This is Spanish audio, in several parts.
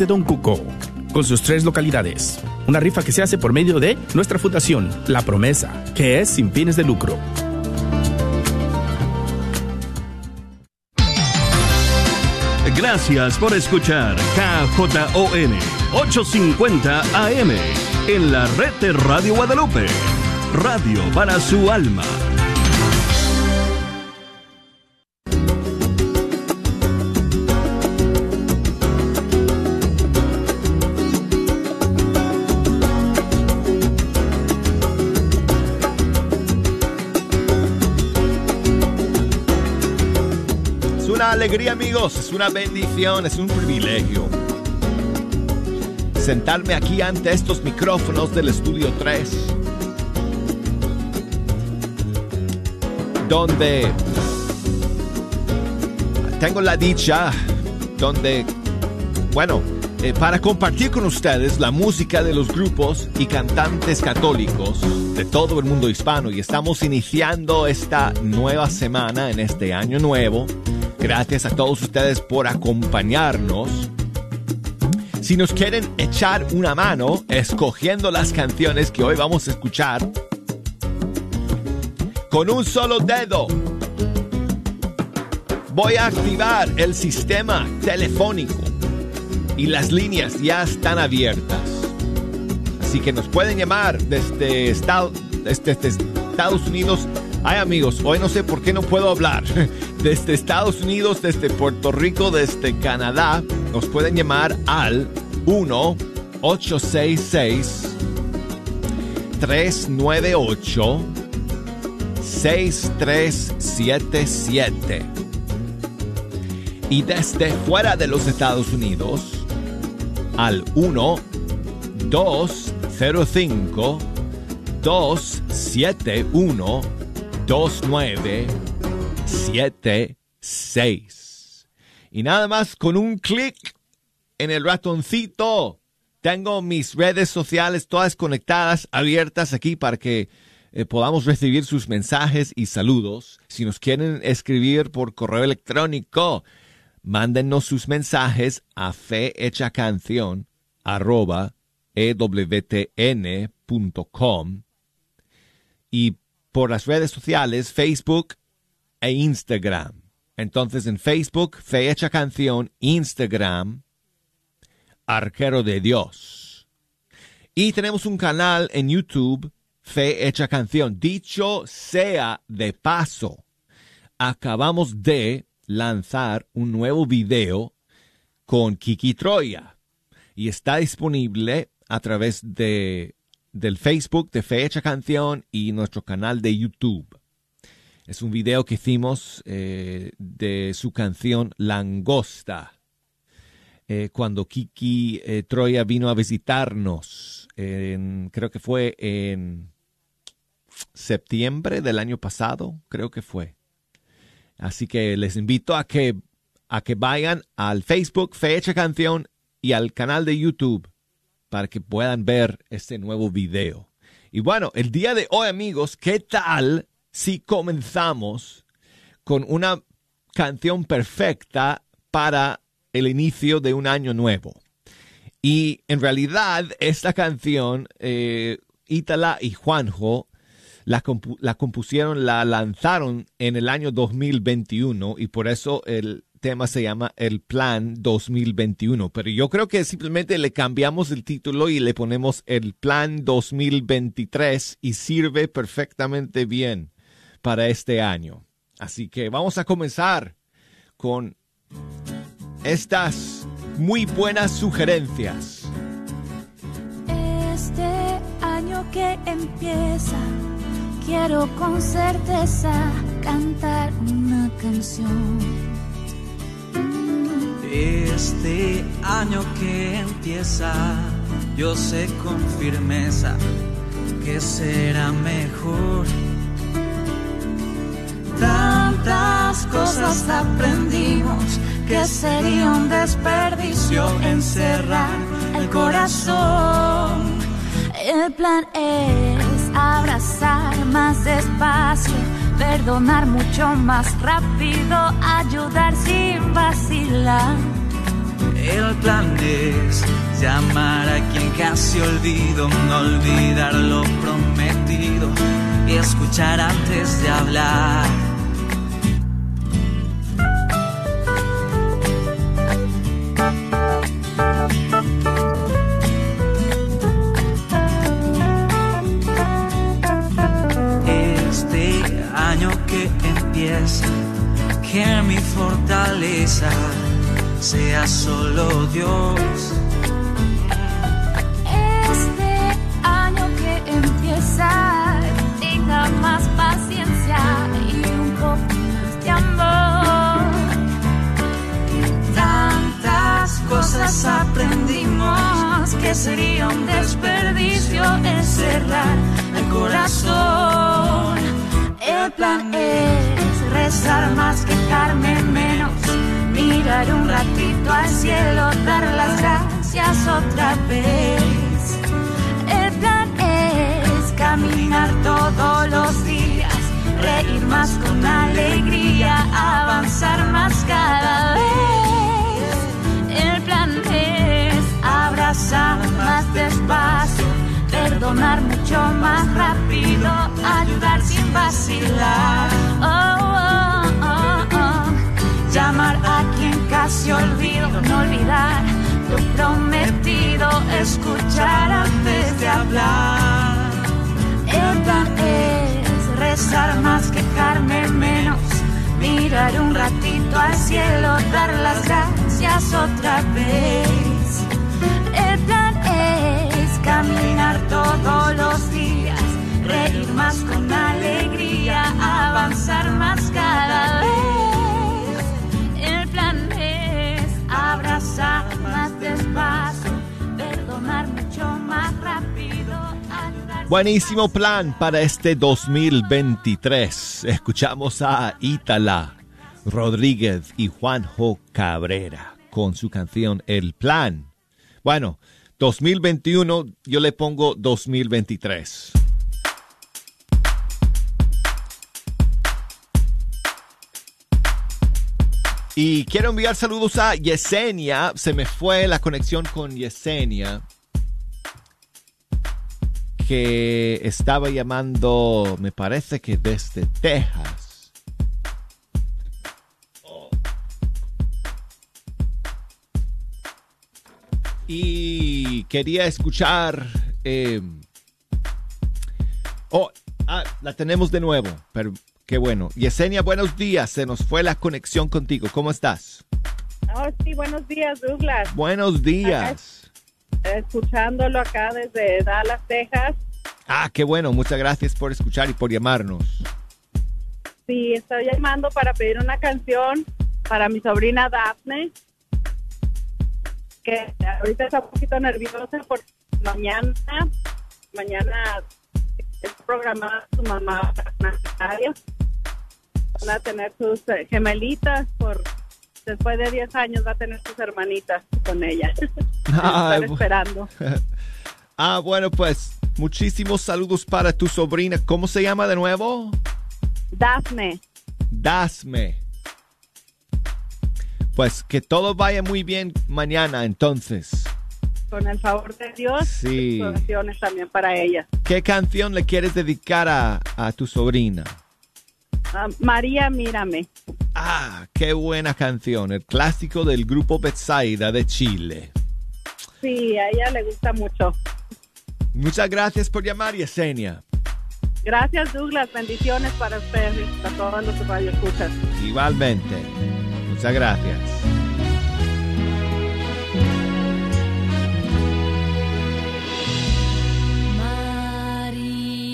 de Don Cuco, con sus tres localidades. Una rifa que se hace por medio de nuestra fundación, La Promesa, que es sin fines de lucro. Gracias por escuchar KJON 850 AM en la red de Radio Guadalupe. Radio para su alma. Alegría amigos, es una bendición, es un privilegio sentarme aquí ante estos micrófonos del estudio 3 donde tengo la dicha, donde, bueno, eh, para compartir con ustedes la música de los grupos y cantantes católicos de todo el mundo hispano. Y estamos iniciando esta nueva semana en este año nuevo. Gracias a todos ustedes por acompañarnos. Si nos quieren echar una mano escogiendo las canciones que hoy vamos a escuchar, con un solo dedo voy a activar el sistema telefónico y las líneas ya están abiertas. Así que nos pueden llamar desde, Estado- desde- desde Estados Unidos. Ay amigos, hoy no sé por qué no puedo hablar. Desde Estados Unidos, desde Puerto Rico, desde Canadá, nos pueden llamar al 1-866 398 6377. Y desde fuera de los Estados Unidos al 1 205 271 2976. Y nada más con un clic en el ratoncito. Tengo mis redes sociales todas conectadas, abiertas aquí para que eh, podamos recibir sus mensajes y saludos. Si nos quieren escribir por correo electrónico, mándennos sus mensajes a fehechacanción arroba ewtn.com y por las redes sociales Facebook e Instagram. Entonces en Facebook, Fe Hecha Canción, Instagram, Arquero de Dios. Y tenemos un canal en YouTube, Fe Hecha Canción. Dicho sea de paso, acabamos de lanzar un nuevo video con Kiki Troya y está disponible a través de, del Facebook de Fecha Canción y nuestro canal de YouTube. Es un video que hicimos eh, de su canción Langosta. eh, cuando Kiki eh, Troya vino a visitarnos, creo que fue en septiembre del año pasado, creo que fue. Así que les invito a que, a que vayan al Facebook Fecha Canción y al canal de YouTube para que puedan ver este nuevo video. Y bueno, el día de hoy, amigos, ¿qué tal si comenzamos con una canción perfecta para el inicio de un año nuevo? Y en realidad, esta canción, eh, Ítala y Juanjo la, la compusieron, la lanzaron en el año 2021 y por eso el tema se llama El Plan 2021. Pero yo creo que simplemente le cambiamos el título y le ponemos El Plan 2023 y sirve perfectamente bien para este año. Así que vamos a comenzar con estas muy buenas sugerencias. Este año que empieza, quiero con certeza cantar una canción. Este año que empieza, yo sé con firmeza que será mejor. Tantas cosas aprendimos que sería un desperdicio encerrar el corazón. El plan es abrazar más despacio, perdonar mucho más rápido, ayudar sin vacilar. El plan es llamar a quien casi olvido, no olvidar lo prometido escuchar antes de hablar. Este año que empieza, que mi fortaleza sea solo Dios. Este año que empieza, más paciencia y un poco más de amor. Tantas cosas aprendimos que sería un desperdicio encerrar el corazón. El plan es rezar más, quejarme menos, mirar un ratito al cielo, dar las gracias otra vez. Caminar todos los días, reír más con alegría, avanzar más cada vez. El plan es abrazar más despacio, perdonar mucho más rápido, ayudar sin vacilar. Oh, oh, oh, oh. Llamar a quien casi olvido, no olvidar lo prometido, escuchar antes de hablar. El plan es rezar más, quejarme menos, mirar un ratito al cielo, dar las gracias otra vez. El plan es caminar todos los días, reír más con alegría, avanzar más cada vez. El plan es abrazar más despacio, Buenísimo plan para este 2023. Escuchamos a Ítala Rodríguez y Juanjo Cabrera con su canción El Plan. Bueno, 2021 yo le pongo 2023. Y quiero enviar saludos a Yesenia. Se me fue la conexión con Yesenia. Que estaba llamando, me parece que desde Texas. Y quería escuchar... eh, Oh, ah, la tenemos de nuevo, pero qué bueno. Yesenia, buenos días. Se nos fue la conexión contigo. ¿Cómo estás? Oh, sí, buenos días, Douglas. Buenos días. Escuchándolo acá desde Dallas, Texas. Ah, qué bueno. Muchas gracias por escuchar y por llamarnos. Sí, estoy llamando para pedir una canción para mi sobrina Daphne, que ahorita está un poquito nerviosa porque mañana, mañana es programada su mamá aniversario. Van a tener sus eh, gemelitas por después de 10 años va a tener sus hermanitas con ella. Ah, Están esperando. Ah, bueno, pues muchísimos saludos para tu sobrina. ¿Cómo se llama de nuevo? Daphne. Dasme. Pues que todo vaya muy bien mañana entonces. Con el favor de Dios, Sí. oraciones también para ella. ¿Qué canción le quieres dedicar a, a tu sobrina? Ah, María, mírame. Ah, qué buena canción. El clásico del grupo Betsaida de Chile. Sí, a ella le gusta mucho. Muchas gracias por llamar, Yesenia. Gracias, Douglas. Bendiciones para ustedes y para todos los que radio escuchas. Igualmente. Muchas gracias.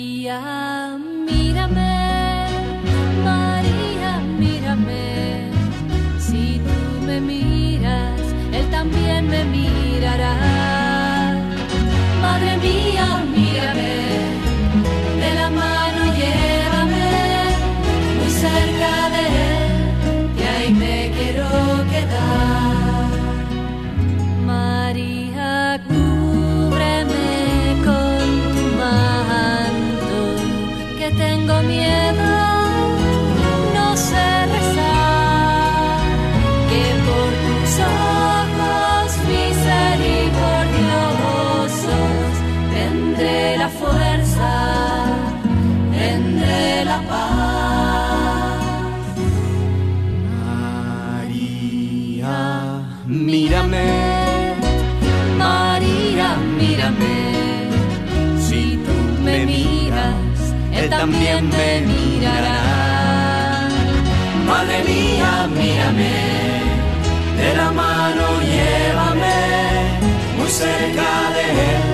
María, mírame, me me mirará. Madre mía, mírame, de la mano llévame muy cerca de él,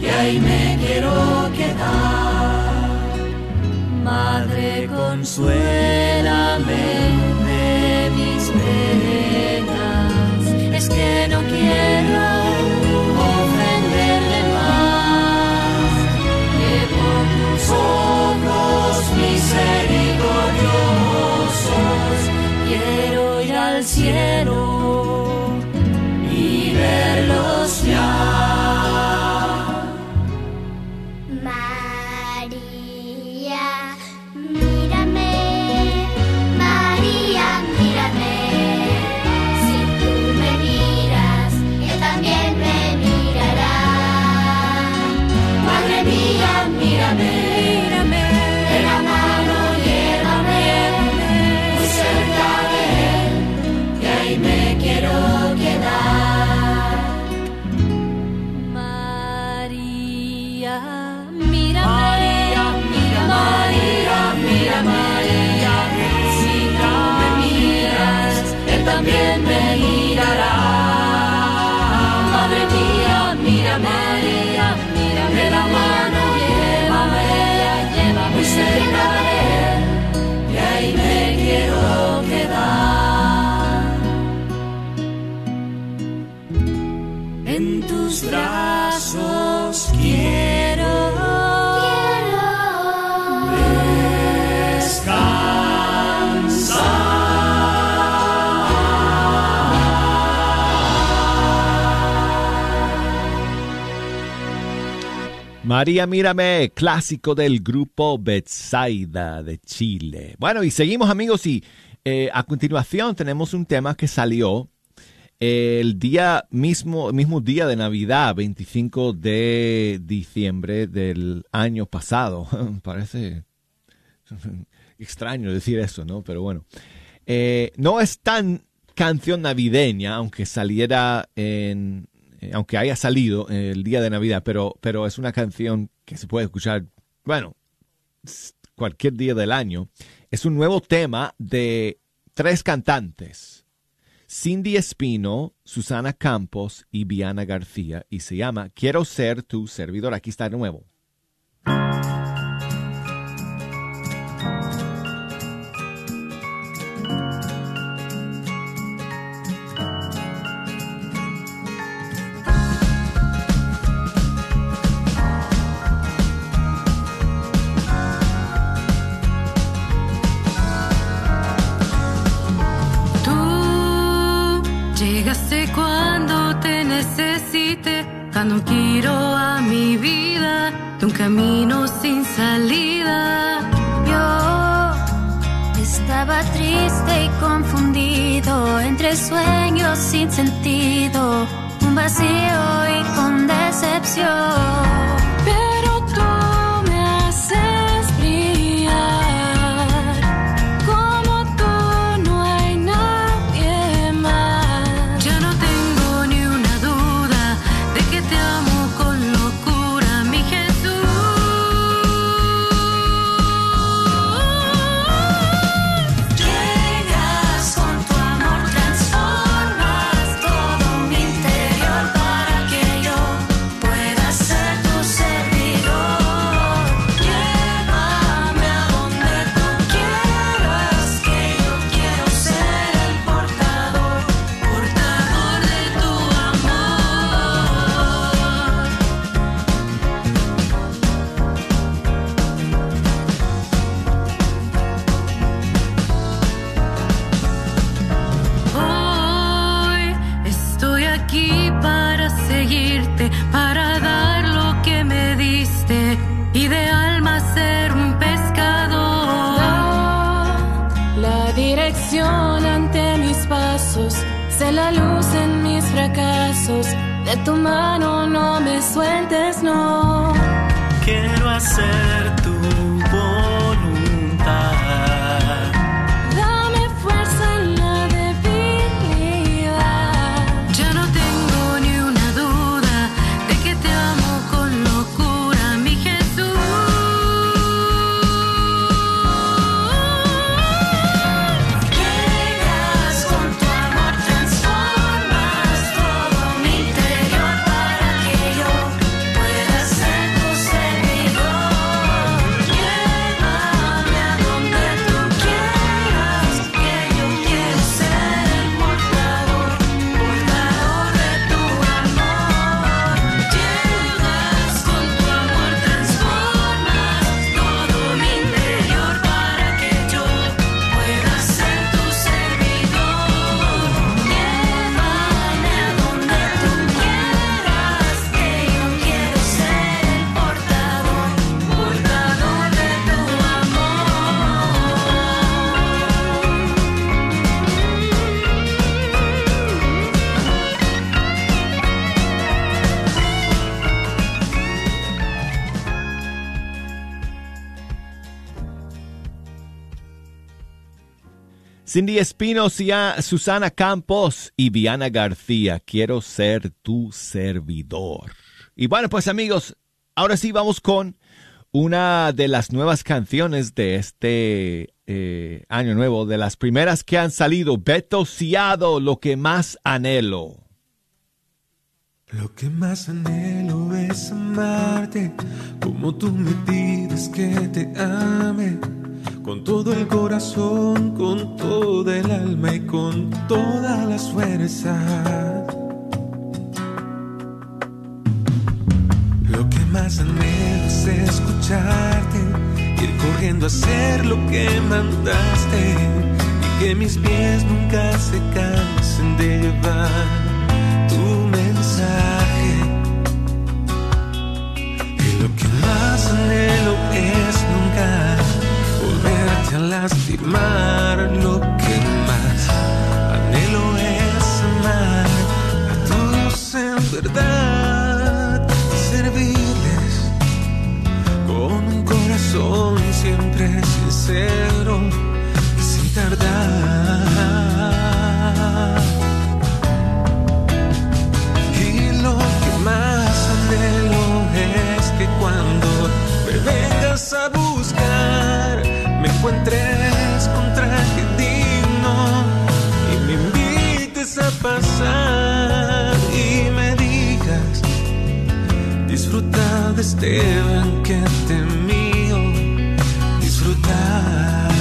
que ahí me quiero quedar. Madre, consuélame de mis penas. Es que no cielo y verlos también me mirará. Madre mía, mira María, mira la mano, llévame, llévame María Mírame, clásico del grupo Betsaida de Chile. Bueno, y seguimos amigos y eh, a continuación tenemos un tema que salió el día mismo, mismo día de Navidad, 25 de diciembre del año pasado. Parece extraño decir eso, ¿no? Pero bueno. Eh, no es tan canción navideña, aunque saliera en, eh, aunque haya salido el día de Navidad, pero, pero es una canción que se puede escuchar, bueno, cualquier día del año. Es un nuevo tema de tres cantantes, Cindy Espino, Susana Campos y Viana García, y se llama Quiero ser tu servidor. Aquí está de nuevo. sentí mano no me sueltes, no. Quiero hacer tu voluntad. Cindy Espino, Susana Campos y Viana García, quiero ser tu servidor. Y bueno, pues amigos, ahora sí vamos con una de las nuevas canciones de este eh, año nuevo, de las primeras que han salido, Beto Ciado, lo que más anhelo. Lo que más anhelo es amarte, como tú me pides que te ame, con todo el corazón, con toda el alma y con todas las fuerzas. Lo que más anhelo es escucharte, ir corriendo a hacer lo que mandaste y que mis pies nunca se cansen de llevar a lastimar. Lo que más anhelo es amar a todos en verdad y servirles con un corazón siempre sincero y sin tardar. a buscar, me encuentres con traje digno y me invites a pasar y me digas, disfruta de este banquete mío, disfrutar.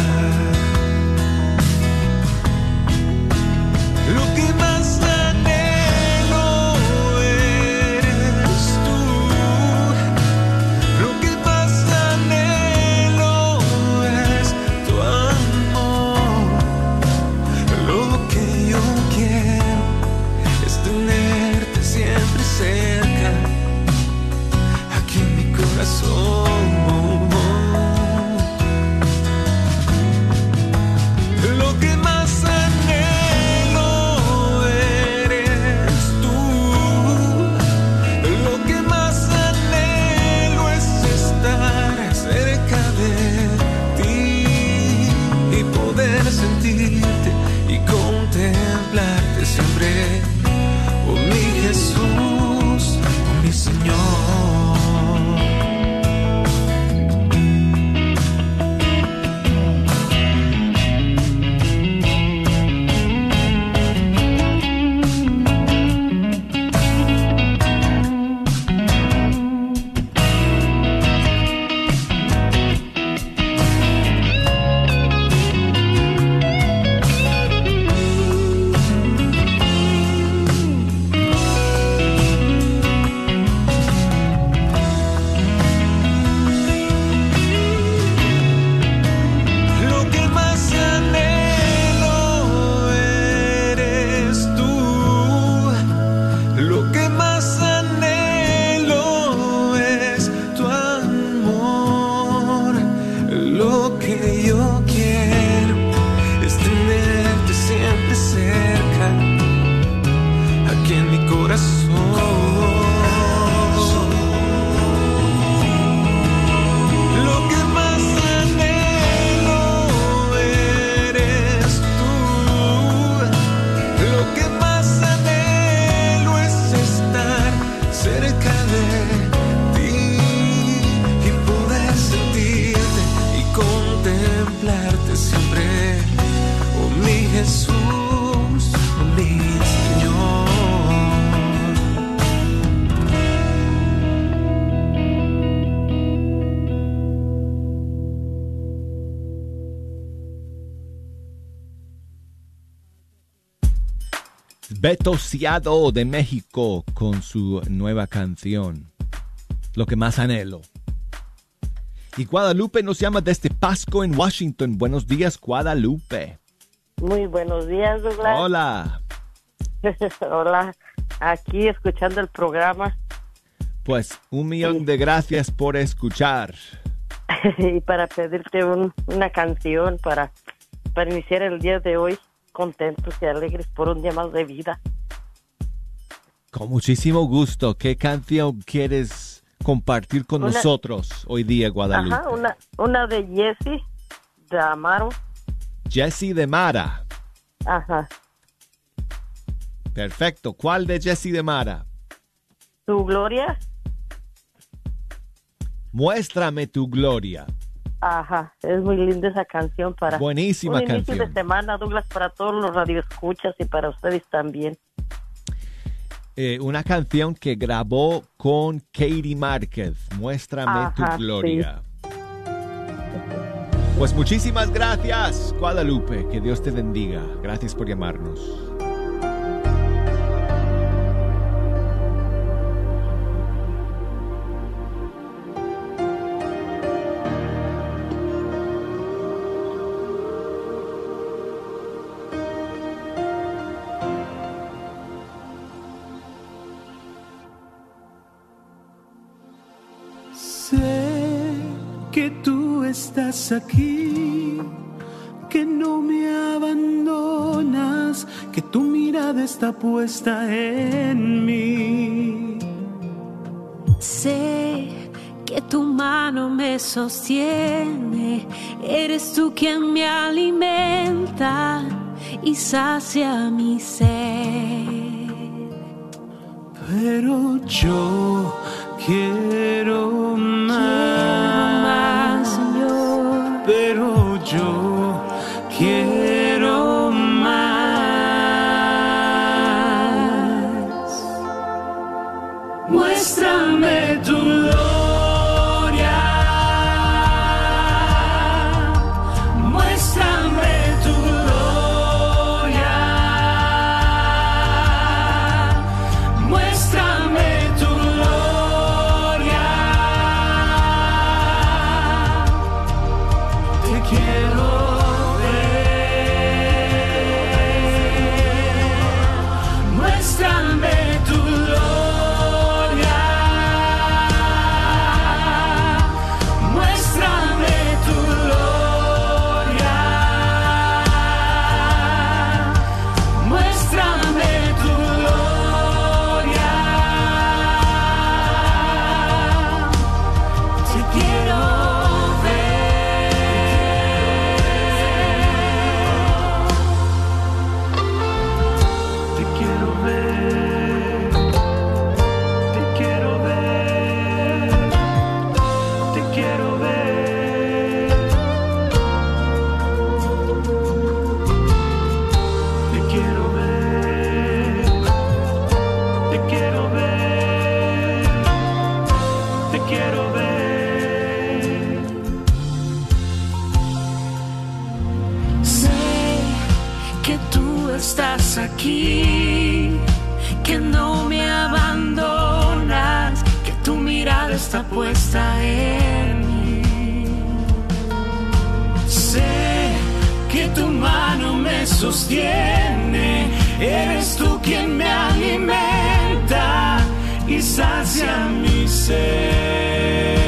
Beto Ciado de México con su nueva canción, Lo que más anhelo. Y Guadalupe nos llama desde Pasco en Washington. Buenos días, Guadalupe. Muy buenos días, Douglas. Hola. Hola, aquí escuchando el programa. Pues un millón de gracias por escuchar. y para pedirte una canción para, para iniciar el día de hoy contentos y alegres por un día más de vida. Con muchísimo gusto. ¿Qué canción quieres compartir con nosotros hoy día, Guadalupe? Ajá, una, una de Jesse de Amaro. Jesse de Mara. Ajá. Perfecto. ¿Cuál de Jesse de Mara? ¿Tu gloria? Muéstrame tu gloria. Ajá. Es muy linda esa canción para. Buenísima un inicio canción. de semana, Douglas, para todos los radioescuchas y para ustedes también. Eh, una canción que grabó con Katie Márquez. Muéstrame Ajá, tu gloria. Pues muchísimas gracias, Guadalupe. Que Dios te bendiga. Gracias por llamarnos. Estás aquí, que no me abandonas, que tu mirada está puesta en mí. Sé que tu mano me sostiene, eres tú quien me alimenta y sacia mi sed. Pero yo quiero más, Pero estás aquí, que no me abandonas, que tu mirada está puesta en mí. Sé que tu mano me sostiene, eres tú quien me alimenta y sacia mi sed.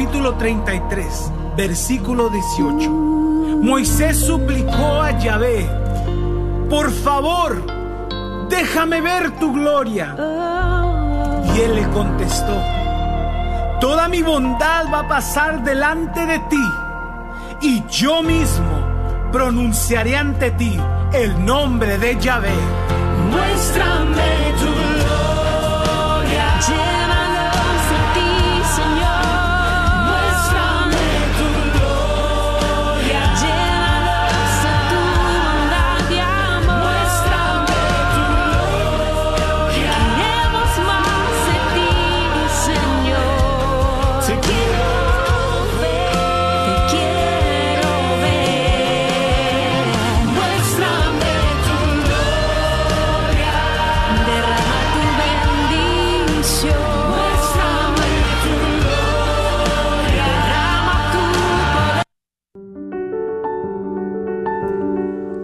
Capítulo 33, versículo 18, Moisés suplicó a Yahvé, por favor, déjame ver tu gloria. Y él le contestó, toda mi bondad va a pasar delante de ti, y yo mismo pronunciaré ante ti el nombre de Yahvé. Muéstrame tu gloria.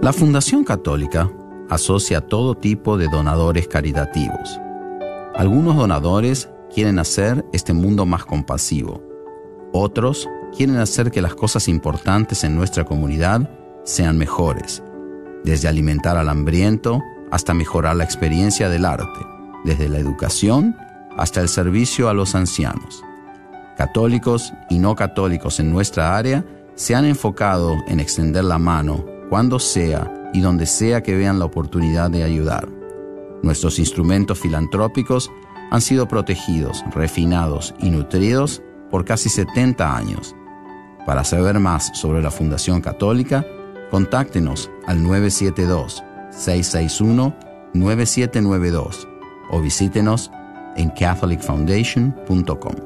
La Fundación Católica asocia todo tipo de donadores caritativos. Algunos donadores quieren hacer este mundo más compasivo. Otros quieren hacer que las cosas importantes en nuestra comunidad sean mejores, desde alimentar al hambriento hasta mejorar la experiencia del arte, desde la educación hasta el servicio a los ancianos. Católicos y no católicos en nuestra área se han enfocado en extender la mano cuando sea y donde sea que vean la oportunidad de ayudar. Nuestros instrumentos filantrópicos han sido protegidos, refinados y nutridos por casi 70 años. Para saber más sobre la Fundación Católica, contáctenos al 972-661-9792 o visítenos en catholicfoundation.com.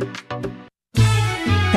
thank you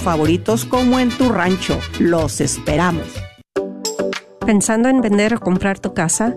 favoritos como en tu rancho. Los esperamos. Pensando en vender o comprar tu casa,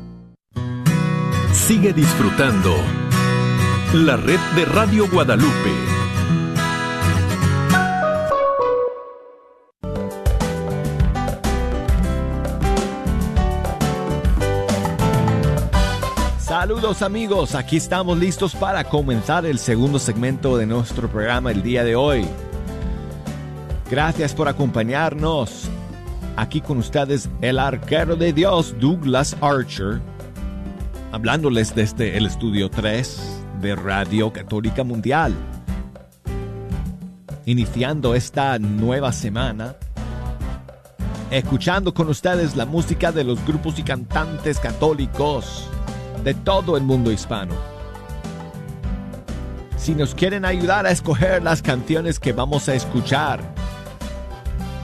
Sigue disfrutando la red de Radio Guadalupe. Saludos amigos, aquí estamos listos para comenzar el segundo segmento de nuestro programa el día de hoy. Gracias por acompañarnos. Aquí con ustedes el arquero de Dios, Douglas Archer, hablándoles desde el estudio 3 de Radio Católica Mundial. Iniciando esta nueva semana, escuchando con ustedes la música de los grupos y cantantes católicos de todo el mundo hispano. Si nos quieren ayudar a escoger las canciones que vamos a escuchar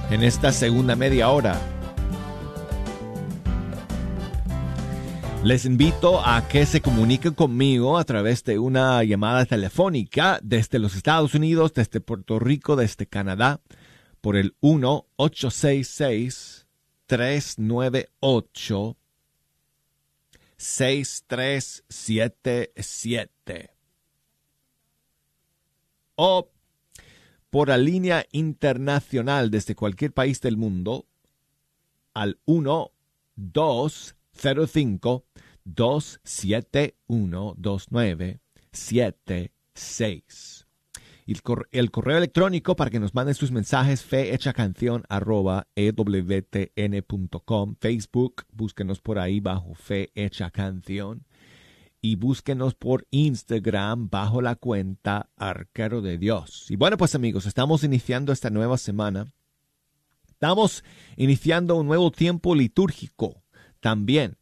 en esta segunda media hora, Les invito a que se comuniquen conmigo a través de una llamada telefónica desde los Estados Unidos, desde Puerto Rico, desde Canadá. por el 1-866-398 6377 o por la línea internacional desde cualquier país del mundo al 1 205 271 2976 y el, cor- el correo electrónico para que nos manden sus mensajes fehechacanción arroba ewtn.com Facebook, búsquenos por ahí bajo Fe Hecha Canción y búsquenos por Instagram bajo la cuenta Arquero de Dios. Y bueno, pues amigos, estamos iniciando esta nueva semana. Estamos iniciando un nuevo tiempo litúrgico también,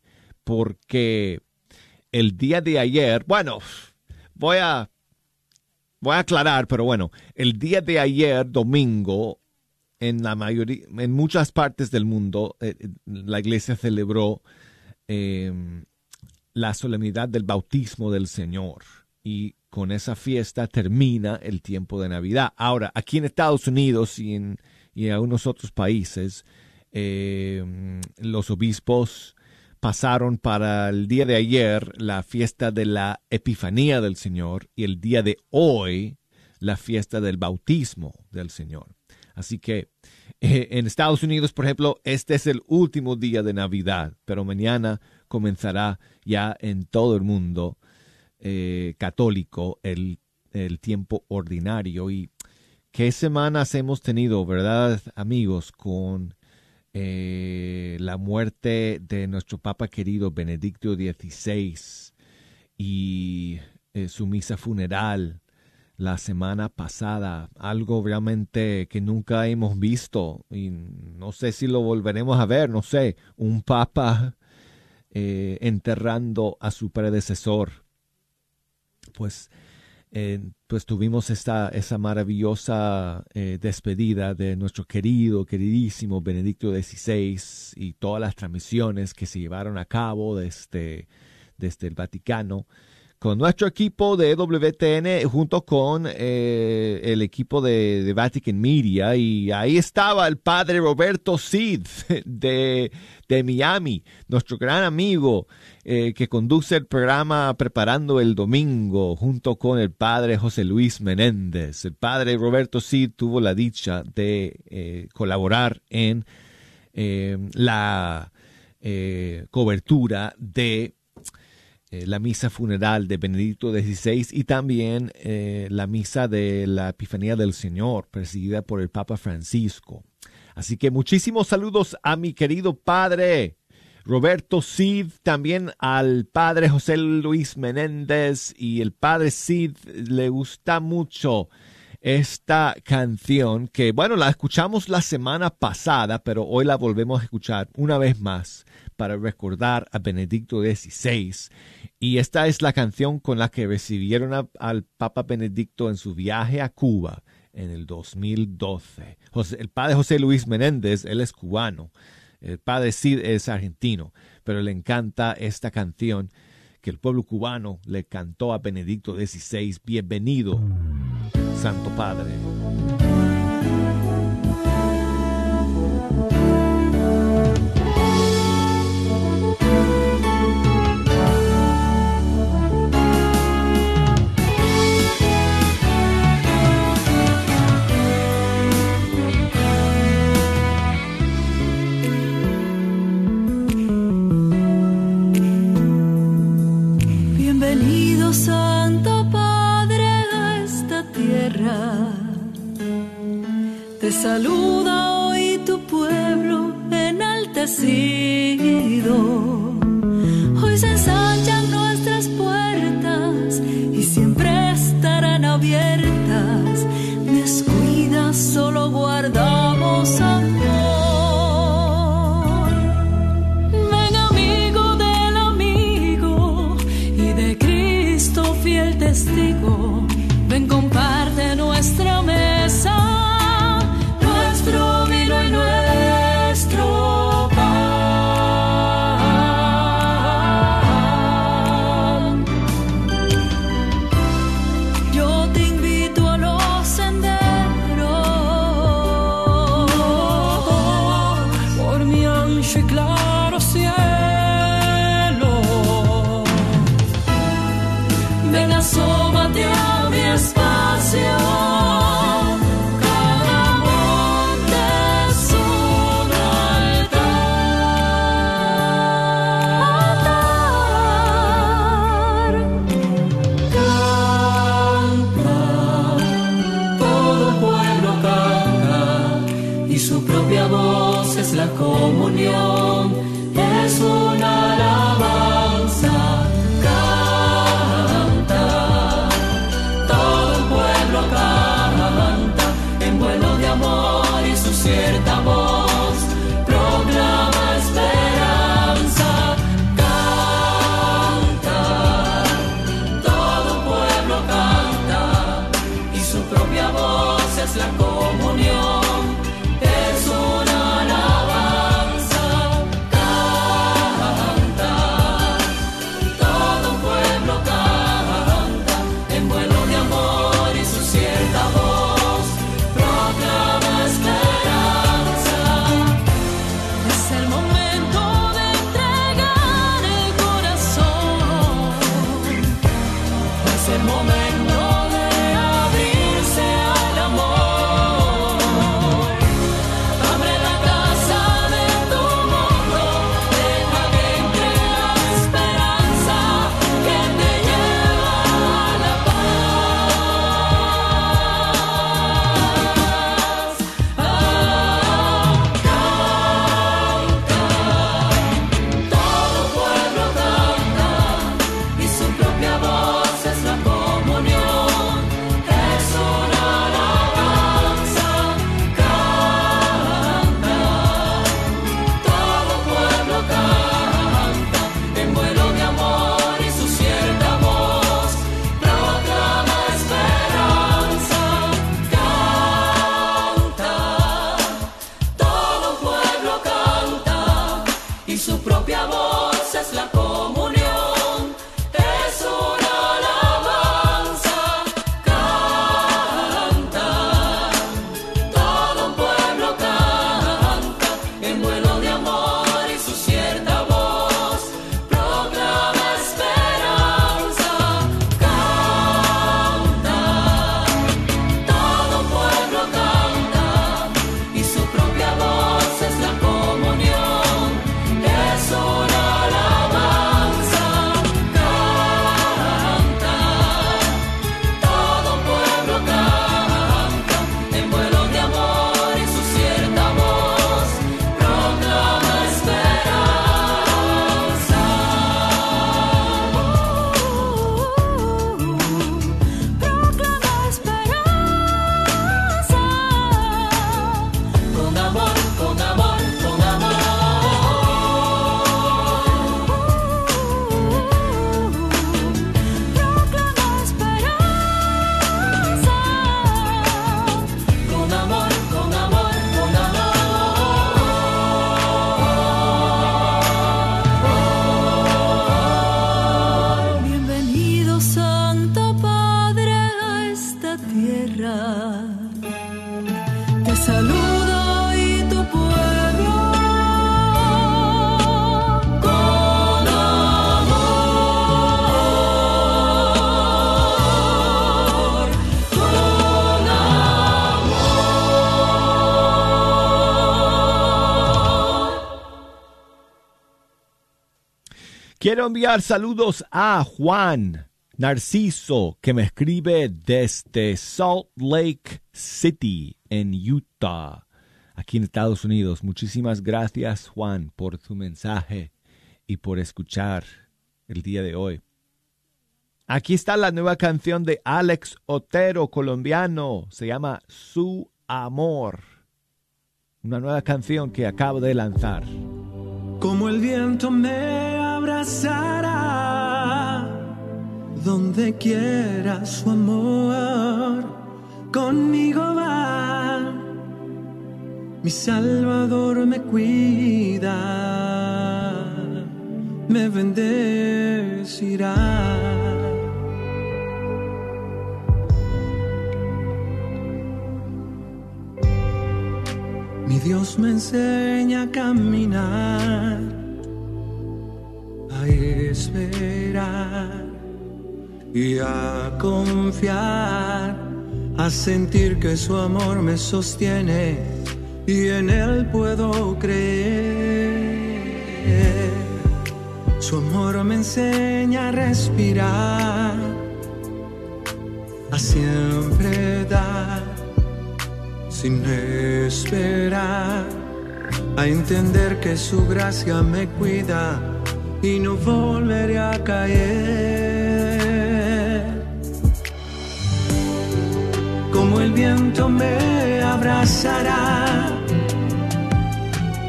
porque el día de ayer, bueno, voy a voy a aclarar, pero bueno, el día de ayer, domingo, en la mayoría, en muchas partes del mundo, eh, eh, la iglesia celebró eh, la solemnidad del bautismo del Señor. Y con esa fiesta termina el tiempo de Navidad. Ahora, aquí en Estados Unidos y en, y algunos otros países, eh, los obispos pasaron para el día de ayer la fiesta de la Epifanía del Señor y el día de hoy la fiesta del bautismo del Señor. Así que eh, en Estados Unidos, por ejemplo, este es el último día de Navidad, pero mañana comenzará ya en todo el mundo eh, católico el, el tiempo ordinario. Y qué semanas hemos tenido, ¿verdad, amigos? Con eh, la muerte de nuestro Papa querido Benedicto XVI y eh, su misa funeral la semana pasada, algo realmente que nunca hemos visto y no sé si lo volveremos a ver, no sé, un papa eh, enterrando a su predecesor. Pues, eh, pues tuvimos esta, esa maravillosa eh, despedida de nuestro querido, queridísimo Benedicto XVI y todas las transmisiones que se llevaron a cabo desde, desde el Vaticano con nuestro equipo de WTN junto con eh, el equipo de, Vatican Media y ahí estaba el padre Roberto Cid de, de Miami, nuestro gran amigo eh, que conduce el programa Preparando el Domingo junto con el padre José Luis Menéndez. El padre Roberto Cid tuvo la dicha de eh, colaborar en la cobertura de eh, la misa funeral de Benedicto XVI y también eh, la misa de la Epifanía del Señor, presidida por el Papa Francisco. Así que muchísimos saludos a mi querido padre Roberto Cid, también al padre José Luis Menéndez y el padre Cid le gusta mucho esta canción que, bueno, la escuchamos la semana pasada, pero hoy la volvemos a escuchar una vez más para recordar a Benedicto XVI. Y esta es la canción con la que recibieron al Papa Benedicto en su viaje a Cuba en el 2012. José, el padre José Luis Menéndez, él es cubano. El padre Cid es argentino, pero le encanta esta canción que el pueblo cubano le cantó a Benedicto XVI. Bienvenido, Santo Padre. Santo Padre a esta tierra. Te saluda hoy tu pueblo enaltecido. Hoy se Quiero enviar saludos a Juan Narciso, que me escribe desde Salt Lake City, en Utah, aquí en Estados Unidos. Muchísimas gracias, Juan, por tu mensaje y por escuchar el día de hoy. Aquí está la nueva canción de Alex Otero, colombiano. Se llama Su Amor. Una nueva canción que acabo de lanzar. Como el viento me abrazará, donde quiera su amor, conmigo va. Mi Salvador me cuida, me bendecirá. Mi Dios me enseña a caminar, esperar y a confiar, a sentir que su amor me sostiene y en él puedo creer. Su amor me enseña a respirar, a siempre dar sin esperar, a entender que su gracia me cuida y no volveré a caer. Como el viento me abrazará,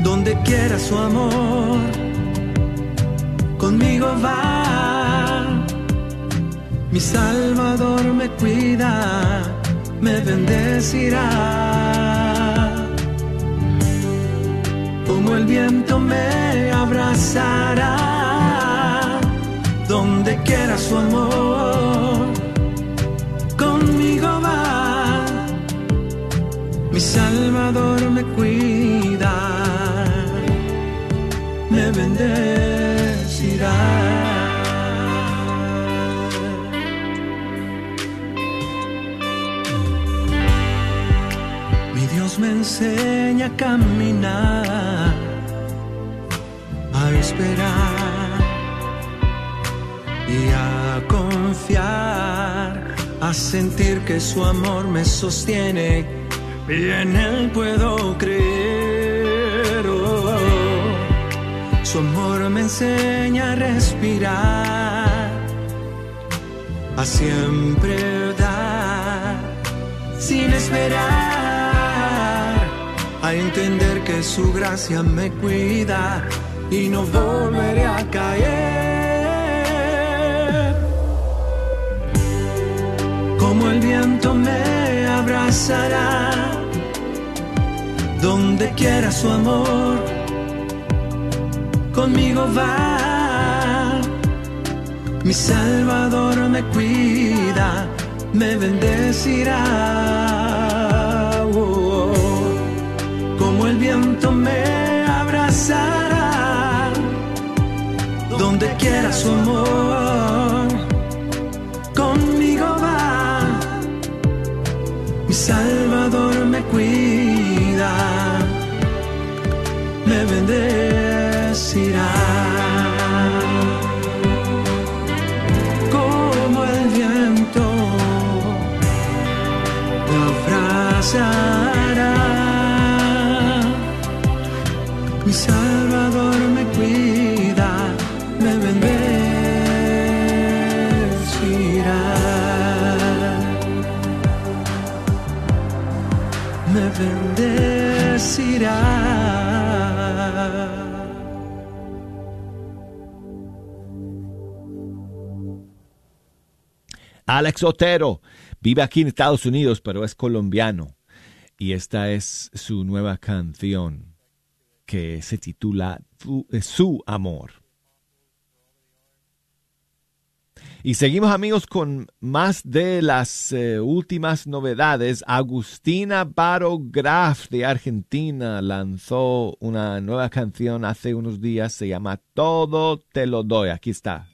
donde quiera su amor, conmigo va. Mi Salvador me cuida me bendecirá. Como el viento me abrazará, donde quiera su amor, conmigo va. Mi Salvador me cuida, me bendecirá. Dios me enseña a caminar, a esperar a sentir que su amor me sostiene y en él puedo creer. Oh, su amor me enseña a respirar, a siempre dar, sin esperar a entender que su gracia me cuida y no volveré a caer. Como el viento me abrazará, donde quiera su amor, conmigo va. Mi Salvador me cuida, me bendecirá. Como el viento me abrazará, donde quiera su amor, Salvador me cuida, me bendecirá. Como el viento me abrazará. Mi Salvador Alex Otero vive aquí en Estados Unidos, pero es colombiano. Y esta es su nueva canción que se titula Tu- eh, Su Amor. Y seguimos amigos con más de las eh, últimas novedades. Agustina Barograf de Argentina lanzó una nueva canción hace unos días. Se llama Todo te lo doy. Aquí está.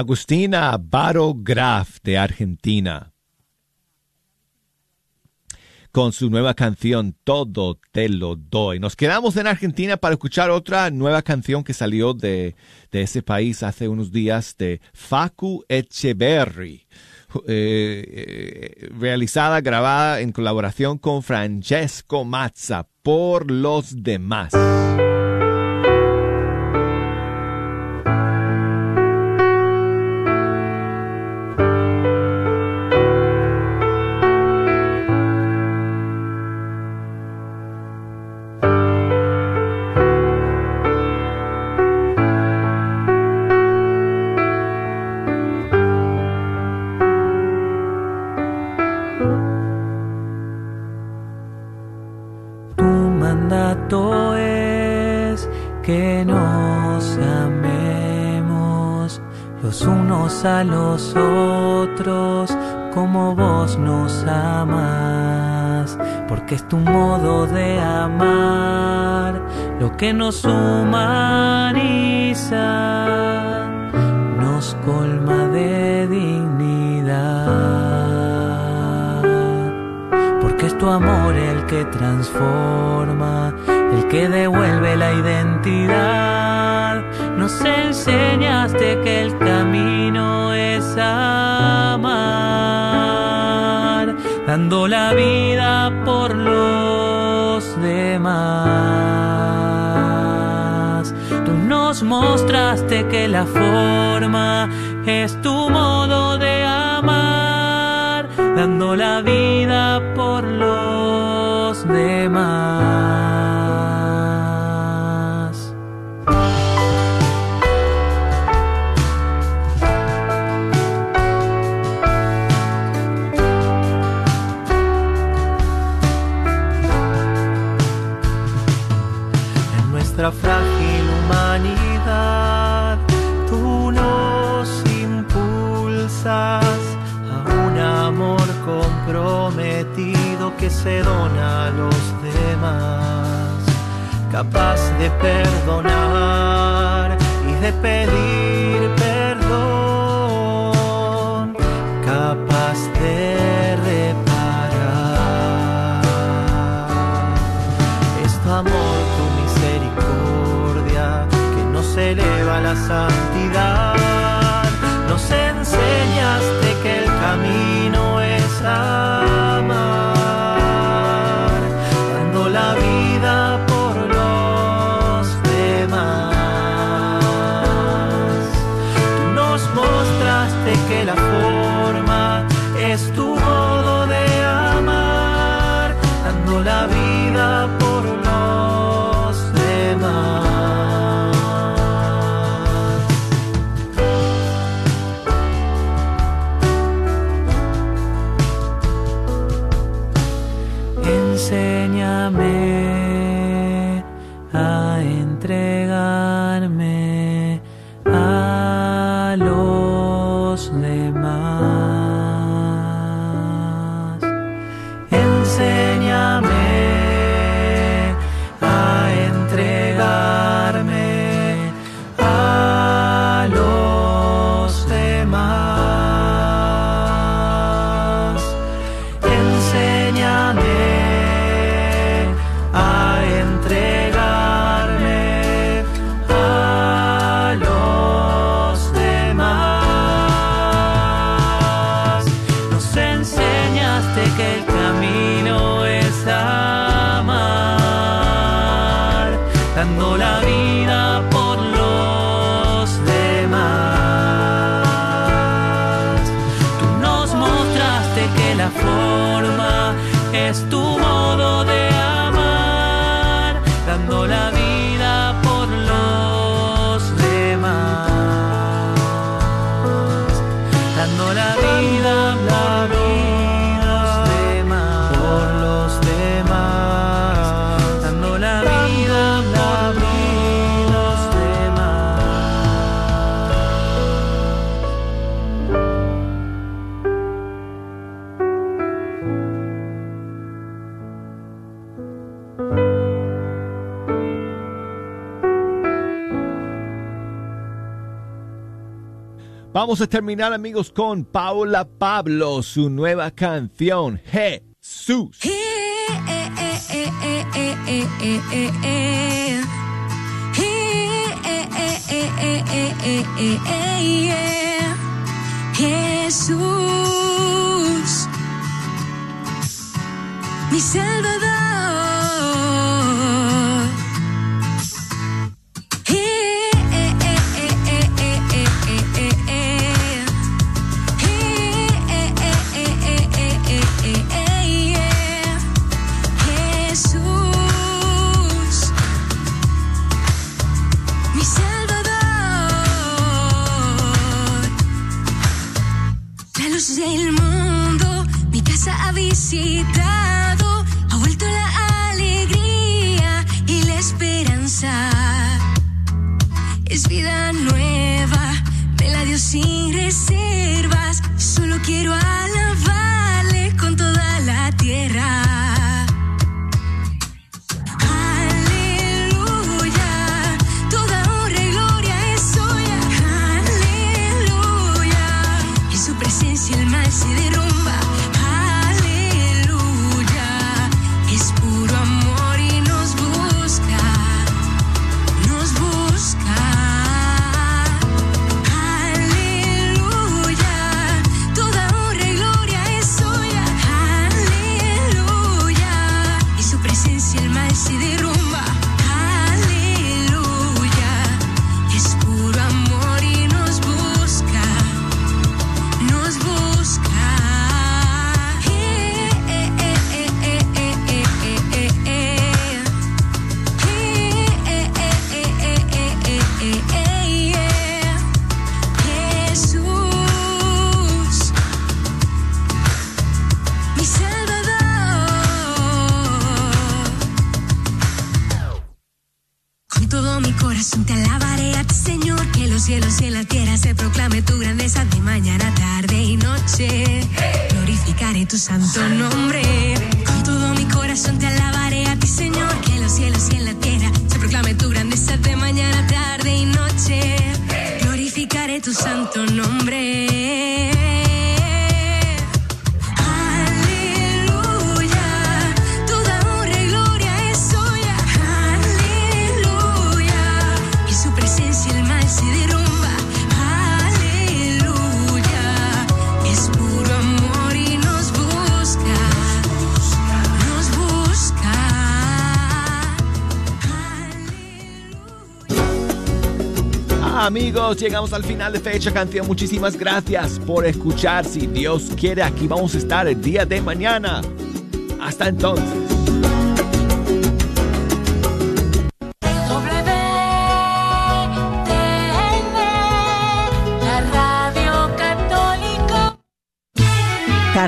Agustina Baro Graf de Argentina, con su nueva canción Todo te lo doy. Nos quedamos en Argentina para escuchar otra nueva canción que salió de, de ese país hace unos días de Facu Echeverry. Eh, eh, realizada, grabada en colaboración con Francesco Mazza por los demás. nosotros como vos nos amas, porque es tu modo de amar lo que nos humaniza, nos colma de dignidad, porque es tu amor el que transforma, el que devuelve la identidad, nos enseñaste que el camino amar, dando la vida por los demás. Tú nos mostraste que la forma es tu modo de amar, dando la vida por los demás. capaz de perdonar y de pedir. enséñame. Vamos a terminar amigos con Paola Pablo, su nueva canción, Jesús. Jesús, mi Salvador. Te alabaré a ti, Señor. Que los cielos y en la tierra se proclame tu grandeza de mañana, tarde y noche. Glorificaré tu santo nombre. Con todo mi corazón te alabaré a ti, Señor. Que los cielos y en la tierra se proclame tu grandeza de mañana, tarde y noche. Glorificaré tu santo nombre. Amigos, llegamos al final de Fecha Canción. Muchísimas gracias por escuchar. Si Dios quiere, aquí vamos a estar el día de mañana. Hasta entonces.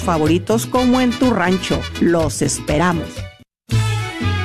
favoritos como en tu rancho. Los esperamos.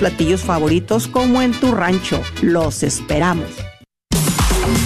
platillos favoritos como en tu rancho. Los esperamos.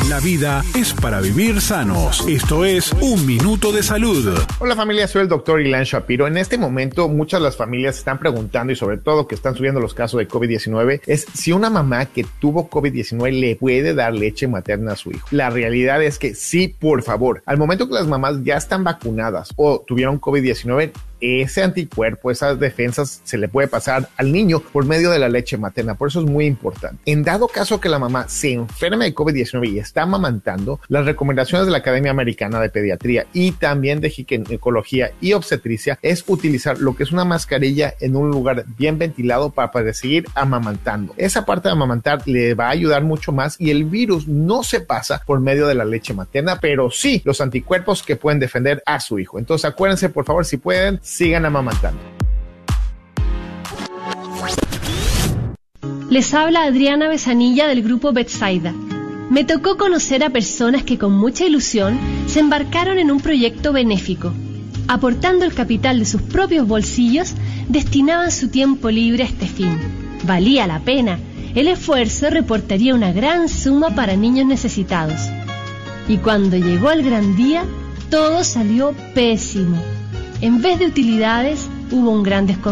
La vida es para vivir sanos. Esto es Un Minuto de Salud. Hola familia, soy el doctor Ilan Shapiro. En este momento muchas de las familias están preguntando y sobre todo que están subiendo los casos de COVID-19 es si una mamá que tuvo COVID-19 le puede dar leche materna a su hijo. La realidad es que sí, por favor. Al momento que las mamás ya están vacunadas o tuvieron COVID-19, ese anticuerpo, esas defensas se le puede pasar al niño por medio de la leche materna. Por eso es muy importante. En dado caso que la mamá se enferme de COVID-19 y está amamantando, las recomendaciones de la Academia Americana de Pediatría y también de Ginecología y Obstetricia es utilizar lo que es una mascarilla en un lugar bien ventilado para poder seguir amamantando. Esa parte de amamantar le va a ayudar mucho más y el virus no se pasa por medio de la leche materna, pero sí los anticuerpos que pueden defender a su hijo. Entonces acuérdense, por favor, si pueden, sigan amamantando. Les habla Adriana Besanilla del grupo Betsaida. Me tocó conocer a personas que con mucha ilusión se embarcaron en un proyecto benéfico. Aportando el capital de sus propios bolsillos, destinaban su tiempo libre a este fin. Valía la pena. El esfuerzo reportaría una gran suma para niños necesitados. Y cuando llegó el gran día, todo salió pésimo. En vez de utilidades, hubo un gran desconcierto.